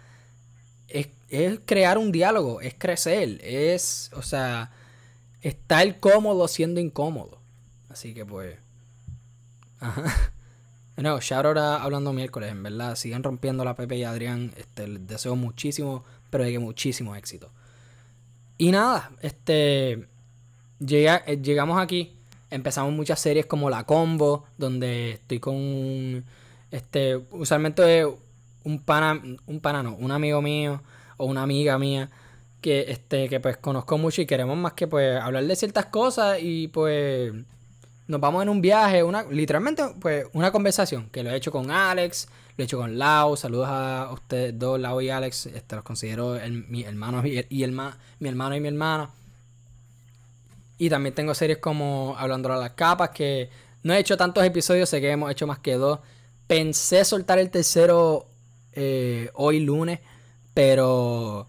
es, es crear un diálogo, es crecer, es, o sea, estar cómodo siendo incómodo. Así que pues. Ajá. No, shout out Hablando Miércoles, en verdad. Siguen rompiendo la Pepe y Adrián. Este, les deseo muchísimo, pero de que muchísimo éxito. Y nada, este. Llega, eh, llegamos aquí. Empezamos muchas series como La Combo, donde estoy con. Este. Usualmente un pana. Un pana no, un amigo mío o una amiga mía que este que pues conozco mucho y queremos más que pues hablar de ciertas cosas y pues nos vamos en un viaje, una, literalmente, pues, una conversación que lo he hecho con Alex, lo he hecho con Lau, saludos a ustedes dos, Lau y Alex, este, los considero mi hermano y, mi hermano y mi hermana. Y también tengo series como Hablando a las capas, que no he hecho tantos episodios, sé que hemos hecho más que dos. Pensé soltar el tercero eh, hoy lunes, pero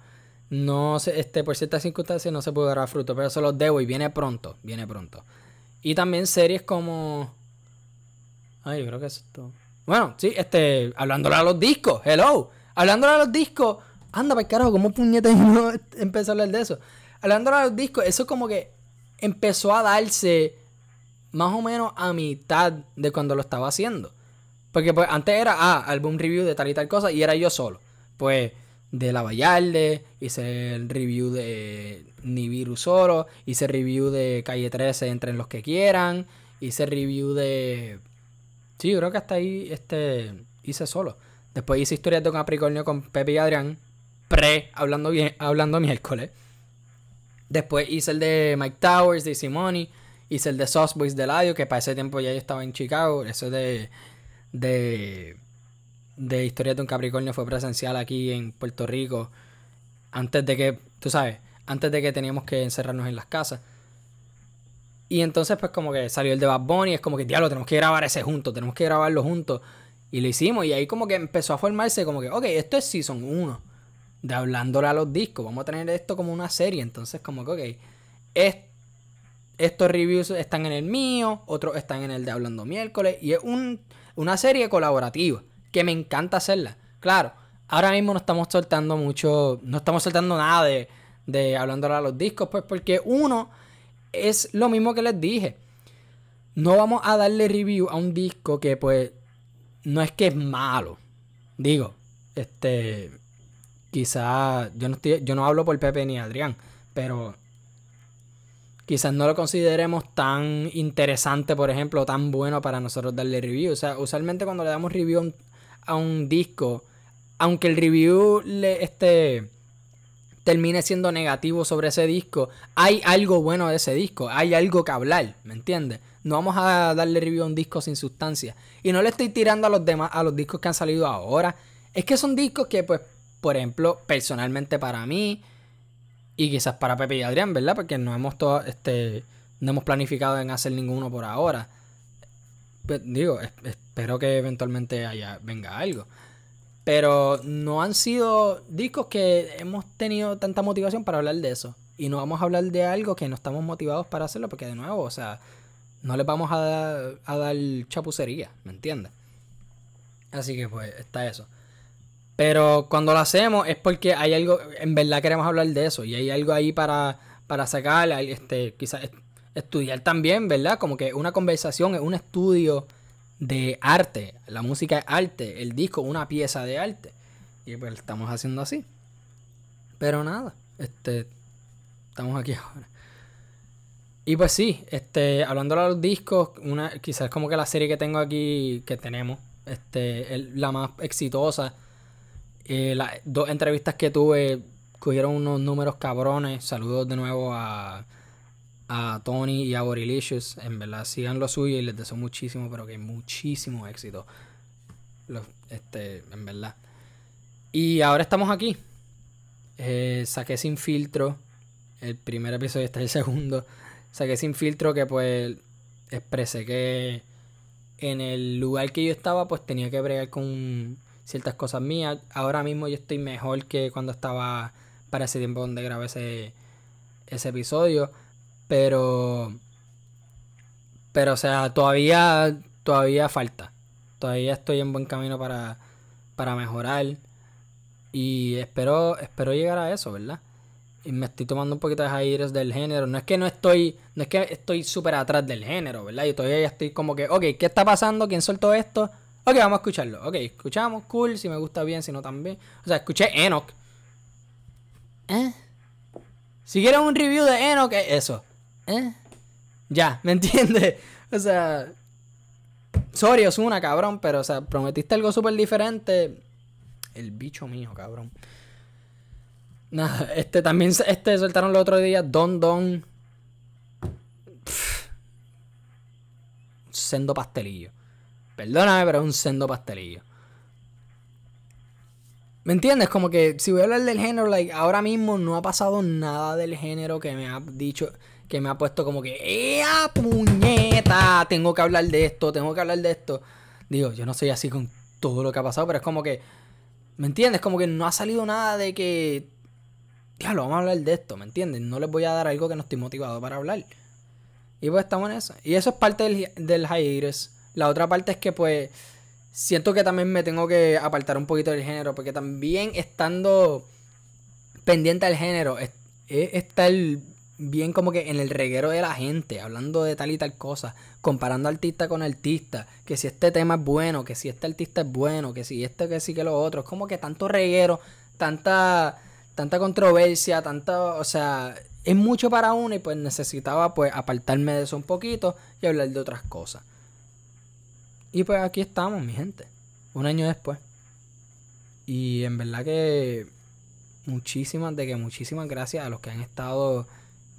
no sé, este, por ciertas circunstancias no se puede dar fruto, pero se los debo y viene pronto, viene pronto. Y también series como. Ay, yo creo que es esto. Bueno, sí, este. Hablándole a los discos. Hello. Hablándole a los discos. Anda, para carajo, ¿cómo puñete <laughs> no empezó a hablar de eso? Hablándole a los discos, eso como que empezó a darse más o menos a mitad de cuando lo estaba haciendo. Porque pues antes era, ah, álbum review de tal y tal cosa y era yo solo. Pues de La Vallarde, hice el review de Nibiru solo, hice review de Calle 13 Entren los que quieran, hice review de... Sí, creo que hasta ahí este, hice solo. Después hice historias de Capricornio con Pepe y Adrián, pre, hablando, bien, hablando miércoles. Después hice el de Mike Towers, de Simoni, hice el de Sauce Boys de Ladio, que para ese tiempo ya yo estaba en Chicago, eso de... de de Historia de un Capricornio fue presencial aquí en Puerto Rico. Antes de que, tú sabes, antes de que teníamos que encerrarnos en las casas. Y entonces, pues, como que salió el de Bad Bunny. Es como que, diablo, tenemos que grabar ese juntos, tenemos que grabarlo juntos. Y lo hicimos. Y ahí, como que empezó a formarse, como que, ok, esto es Season 1 de hablándole a los discos. Vamos a tener esto como una serie. Entonces, como que, ok, es, estos reviews están en el mío, otros están en el de Hablando Miércoles. Y es un, una serie colaborativa que me encanta hacerla. Claro, ahora mismo no estamos soltando mucho, no estamos soltando nada de, de hablándole a los discos, pues porque uno es lo mismo que les dije. No vamos a darle review a un disco que pues no es que es malo. Digo, este quizás yo no estoy, yo no hablo por Pepe ni Adrián, pero quizás no lo consideremos tan interesante, por ejemplo, tan bueno para nosotros darle review. O sea, usualmente cuando le damos review a un, a un disco, aunque el review le este termine siendo negativo sobre ese disco, hay algo bueno de ese disco, hay algo que hablar, ¿me entiendes? No vamos a darle review a un disco sin sustancia. Y no le estoy tirando a los demás, a los discos que han salido ahora. Es que son discos que, pues, por ejemplo, personalmente para mí, y quizás para Pepe y Adrián, ¿verdad? Porque no hemos todo, este, no hemos planificado en hacer ninguno por ahora. Pues, digo, espero que eventualmente haya, venga algo. Pero no han sido discos que hemos tenido tanta motivación para hablar de eso. Y no vamos a hablar de algo que no estamos motivados para hacerlo, porque de nuevo, o sea, no les vamos a dar, a dar chapucería, ¿me entiendes? Así que pues está eso. Pero cuando lo hacemos es porque hay algo, en verdad queremos hablar de eso. Y hay algo ahí para, para sacar, este, quizás estudiar también, ¿verdad? Como que una conversación un estudio de arte. La música es arte, el disco una pieza de arte. Y pues estamos haciendo así. Pero nada, este, estamos aquí <laughs> ahora. Y pues sí, este, hablando de los discos, una, quizás como que la serie que tengo aquí, que tenemos, este, la más exitosa. Eh, las dos entrevistas que tuve cogieron unos números cabrones. Saludos de nuevo a, a Tony y a Borilicious. En verdad, sigan lo suyo y les deseo muchísimo, pero que muchísimo éxito. este, en verdad. Y ahora estamos aquí. Eh, saqué sin filtro. El primer episodio está el segundo. Saqué sin filtro que pues expresé que en el lugar que yo estaba pues tenía que bregar con ciertas cosas mías. Ahora mismo yo estoy mejor que cuando estaba para ese tiempo donde grabé ese, ese episodio. Pero... Pero o sea, todavía, todavía falta. Todavía estoy en buen camino para, para mejorar. Y espero, espero llegar a eso, ¿verdad? Y me estoy tomando un poquito de aires del género. No es que no estoy, no es que estoy súper atrás del género, ¿verdad? Y todavía ya estoy como que, ok, ¿qué está pasando? ¿Quién soltó esto? Ok, vamos a escucharlo. Ok, escuchamos, cool, si me gusta bien, si no también. O sea, escuché Enoch. ¿Eh? Si quieren un review de Enoch, eso. ¿Eh? Ya, ¿me entiendes? O sea, sorry, una cabrón, pero, o sea, prometiste algo súper diferente el bicho mío, cabrón. Nada, este también este soltaron el otro día Don Don. sendo pastelillo. Perdóname, pero es un sendo pastelillo. ¿Me entiendes? Como que si voy a hablar del género, like, ahora mismo no ha pasado nada del género que me ha dicho, que me ha puesto como que, ¡Ea puñeta! Tengo que hablar de esto, tengo que hablar de esto. Digo, yo no soy así con todo lo que ha pasado, pero es como que ¿Me entiendes? Como que no ha salido nada de que. Diablo, vamos a hablar de esto, ¿me entiendes? No les voy a dar algo que no estoy motivado para hablar. Y pues estamos en eso. Y eso es parte del, del. La otra parte es que pues siento que también me tengo que apartar un poquito del género. Porque también estando pendiente del género, es, el bien como que en el reguero de la gente, hablando de tal y tal cosa, comparando artista con artista, que si este tema es bueno, que si este artista es bueno, que si este, que sí, que lo otro, es como que tanto reguero, tanta, tanta controversia, tanta, o sea, es mucho para uno y pues necesitaba pues apartarme de eso un poquito y hablar de otras cosas. Y pues aquí estamos, mi gente, un año después. Y en verdad que muchísimas, de que muchísimas gracias a los que han estado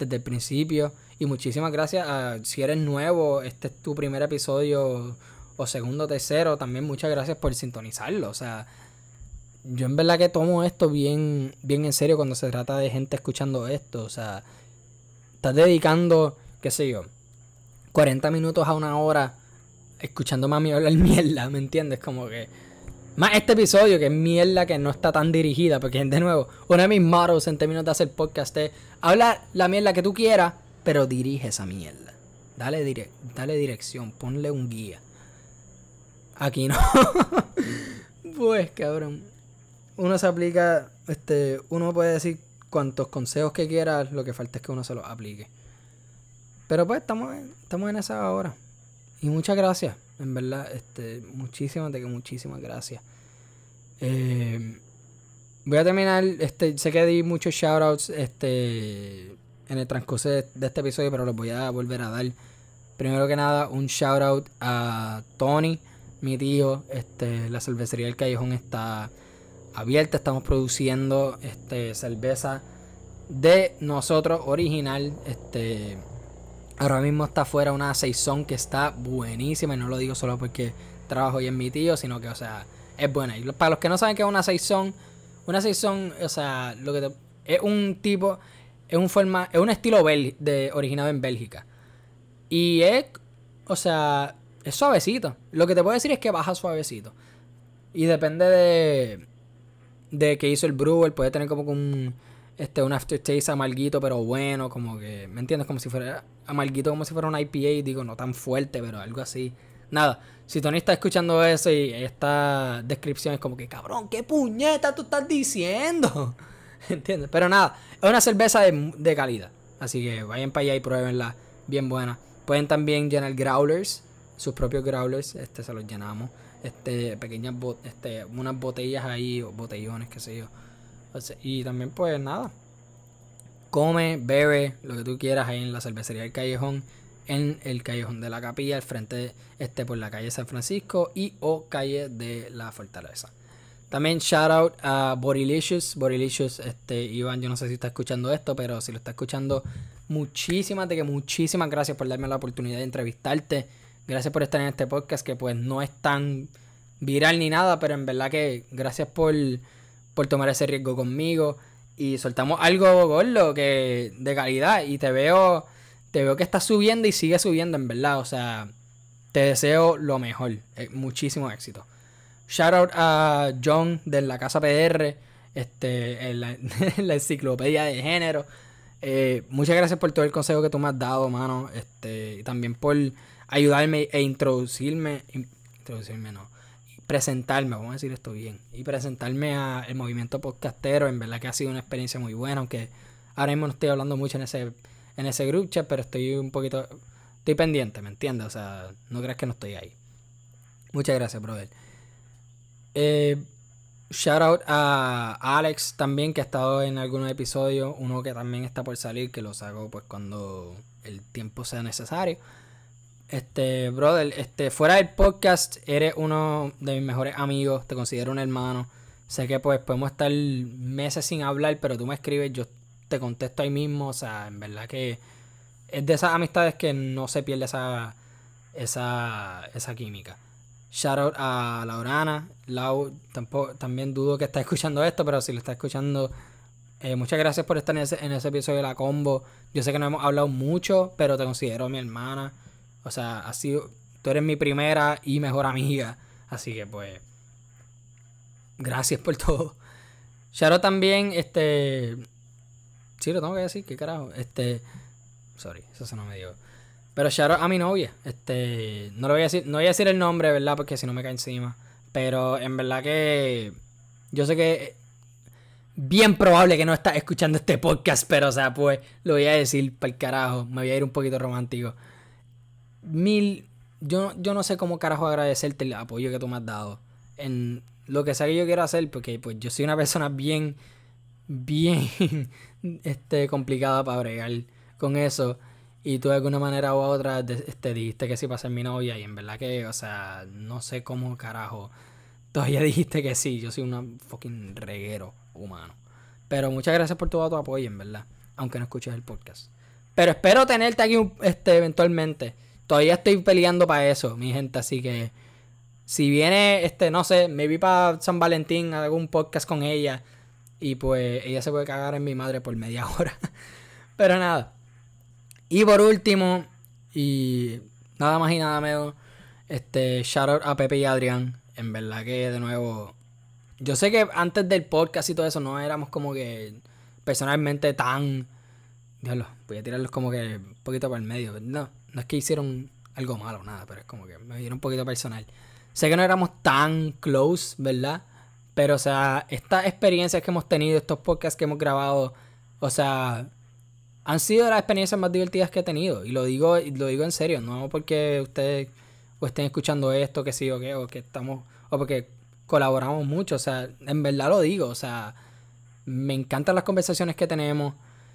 desde el principio. Y muchísimas gracias a si eres nuevo, este es tu primer episodio o segundo, tercero, también muchas gracias por sintonizarlo. O sea, yo en verdad que tomo esto bien, bien en serio cuando se trata de gente escuchando esto. O sea, estás dedicando, qué sé yo, 40 minutos a una hora escuchando mami hablar <laughs> mierda, ¿me entiendes? Como que más este episodio, que es mierda que no está tan dirigida, porque de nuevo, uno de mis mottos en términos de hacer podcast es habla la mierda que tú quieras, pero dirige esa mierda. Dale, dale dirección, ponle un guía. Aquí no. <laughs> pues cabrón. Uno se aplica, este, uno puede decir cuantos consejos que quiera, lo que falta es que uno se los aplique. Pero pues estamos, estamos en esa ahora. Y muchas gracias, en verdad, este, muchísimas, de que muchísimas gracias. Eh, voy a terminar, este, sé que di muchos shoutouts este, en el transcurso de, este episodio, pero los voy a volver a dar. Primero que nada, un shoutout a Tony, mi tío. Este, la cervecería del Callejón está abierta, estamos produciendo este, cerveza de nosotros, original. Este, Ahora mismo está afuera una Saison que está buenísima. Y no lo digo solo porque trabajo y en mi tío, sino que, o sea, es buena. Y para los que no saben qué es una Saison, una Saison, o sea, lo que es un tipo, es un forma, es un estilo de, originado en Bélgica. Y es, o sea, es suavecito. Lo que te puedo decir es que baja suavecito. Y depende de, de qué hizo el brewer, puede tener como un este, un aftertaste amarguito, pero bueno, como que, ¿me entiendes? Como si fuera amarguito, como si fuera un IPA, digo, no tan fuerte, pero algo así. Nada, si Tony está escuchando eso y esta descripción es como que, cabrón, ¿qué puñeta tú estás diciendo? <laughs> ¿Entiendes? Pero nada, es una cerveza de, de calidad. Así que vayan para allá y pruébenla, bien buena. Pueden también llenar growlers, sus propios growlers, este se los llenamos. este, pequeñas este, unas botellas ahí, o botellones, qué sé yo. Y también, pues nada, come, bebe, lo que tú quieras ahí en la cervecería del Callejón, en el Callejón de la Capilla, al frente, este, por la calle San Francisco y o calle de la Fortaleza. También shout out a Bodylicious. Bodylicious, este, Iván, yo no sé si está escuchando esto, pero si lo está escuchando, muchísimas, de que muchísimas gracias por darme la oportunidad de entrevistarte. Gracias por estar en este podcast que pues no es tan viral ni nada, pero en verdad que gracias por, por tomar ese riesgo conmigo. Y soltamos algo gordo que de calidad. Y te veo, te veo que estás subiendo y sigue subiendo, en verdad. O sea, te deseo lo mejor. Eh, muchísimo éxito. Shout out a John de la Casa PR, este, <laughs> en la, enciclopedia de género. Eh, muchas gracias por todo el consejo que tú me has dado, mano. Este, y también por ayudarme e introducirme, introducirme no, presentarme, vamos a decir esto bien, y presentarme al movimiento podcastero, en verdad que ha sido una experiencia muy buena, aunque ahora mismo no estoy hablando mucho en ese, en ese group chat, pero estoy un poquito, estoy pendiente, ¿me entiendes? O sea, no creas que no estoy ahí. Muchas gracias, brother. Eh, shout out a Alex también, que ha estado en algunos episodios, uno que también está por salir, que lo saco pues cuando el tiempo sea necesario. Este, brother, este, fuera del podcast, eres uno de mis mejores amigos, te considero un hermano. Sé que pues podemos estar meses sin hablar, pero tú me escribes, yo te contesto ahí mismo. O sea, en verdad que es de esas amistades que no se pierde esa, esa, esa química. Shout out a Laurana. Lau, tampoco, también dudo que está escuchando esto, pero si lo está escuchando, eh, muchas gracias por estar en ese, en ese episodio de la combo. Yo sé que no hemos hablado mucho, pero te considero mi hermana. O sea, ha sido, tú eres mi primera y mejor amiga. Así que pues, gracias por todo. Sharo también, este... Sí, lo tengo que decir, qué carajo. Este... Sorry, eso se no me dio. Pero Sharo a mi novia. Este... No le voy a decir, no voy a decir el nombre, ¿verdad? Porque si no me cae encima. Pero en verdad que... Yo sé que bien probable que no estás escuchando este podcast, pero o sea, pues lo voy a decir para el carajo. Me voy a ir un poquito romántico mil. Yo, yo no sé cómo carajo agradecerte el apoyo que tú me has dado. En lo que sea que yo quiero hacer, porque pues yo soy una persona bien, bien <laughs> este, complicada para bregar con eso. Y tú de alguna manera u otra este, dijiste que sí para ser mi novia. Y en verdad que, o sea, no sé cómo carajo. Todavía <laughs> dijiste que sí. Yo soy un fucking reguero humano. Pero muchas gracias por todo tu apoyo, en verdad. Aunque no escuches el podcast. Pero espero tenerte aquí este, eventualmente todavía estoy peleando para eso, mi gente. Así que si viene, este, no sé, me vi para San Valentín, hago un podcast con ella. Y pues ella se puede cagar en mi madre por media <laughs> hora. Pero nada. Y por último, y nada más y nada menos, este, shout out a Pepe y Adrián. En verdad que de nuevo. Yo sé que antes del podcast y todo eso no éramos como que personalmente tan. Diablo, voy a tirarlos como que un poquito por el medio. No, no es que hicieron algo malo, nada, pero es como que me dieron un poquito personal. Sé que no éramos tan close, ¿verdad? Pero, o sea, estas experiencias que hemos tenido, estos podcasts que hemos grabado, o sea, han sido las experiencias más divertidas que he tenido. Y lo digo, lo digo en serio, no porque ustedes estén escuchando esto, que sí o qué, o que estamos, o porque colaboramos mucho, o sea, en verdad lo digo, o sea, me encantan las conversaciones que tenemos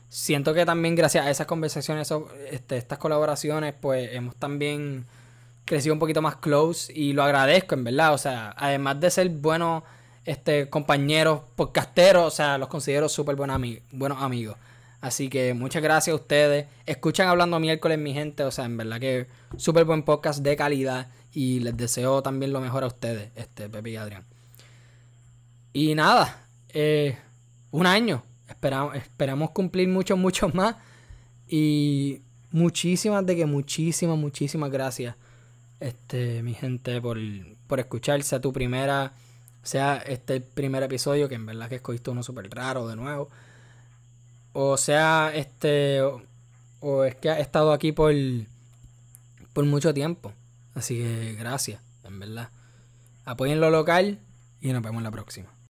siento que también gracias a esas conversaciones, este, estas colaboraciones, pues hemos también crecido un poquito más close y lo agradezco, en verdad. O sea, además de ser buenos este, compañeros podcasteros, o sea, los considero súper buenos, amigos. Así que muchas gracias a ustedes. Escuchan Hablando Miércoles, mi gente. O sea, en verdad que súper buen podcast de calidad. Y les deseo también lo mejor a ustedes, este, Pepe y Adrián. Y nada, eh, un año. Esperamos, cumplir muchos, muchos más. Y muchísimas de que muchísimas, muchísimas gracias. Este, mi gente, por, por escuchar. Sea tu primera, sea este primer episodio, que en verdad que escogiste uno súper raro de nuevo. O sea, este, o, es que ha estado aquí por, por mucho tiempo. Así que gracias, en verdad. Apoyen lo local y nos vemos la próxima.